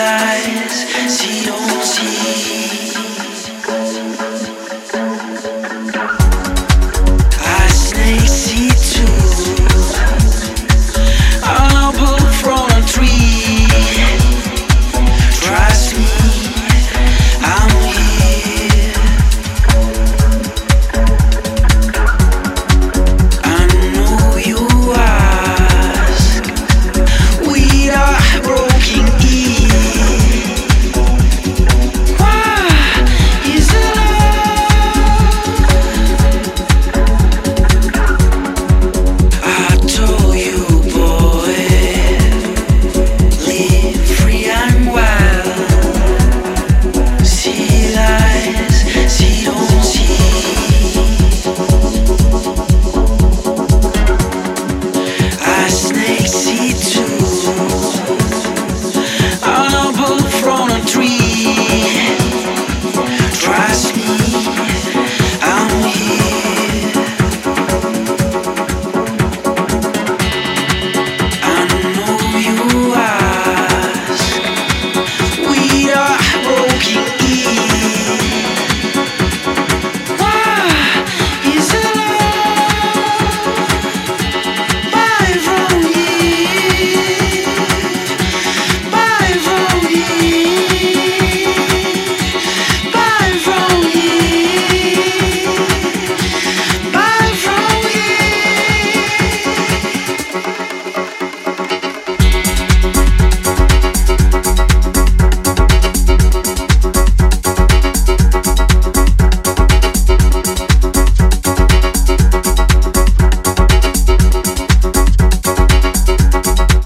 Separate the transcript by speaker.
Speaker 1: eyes, see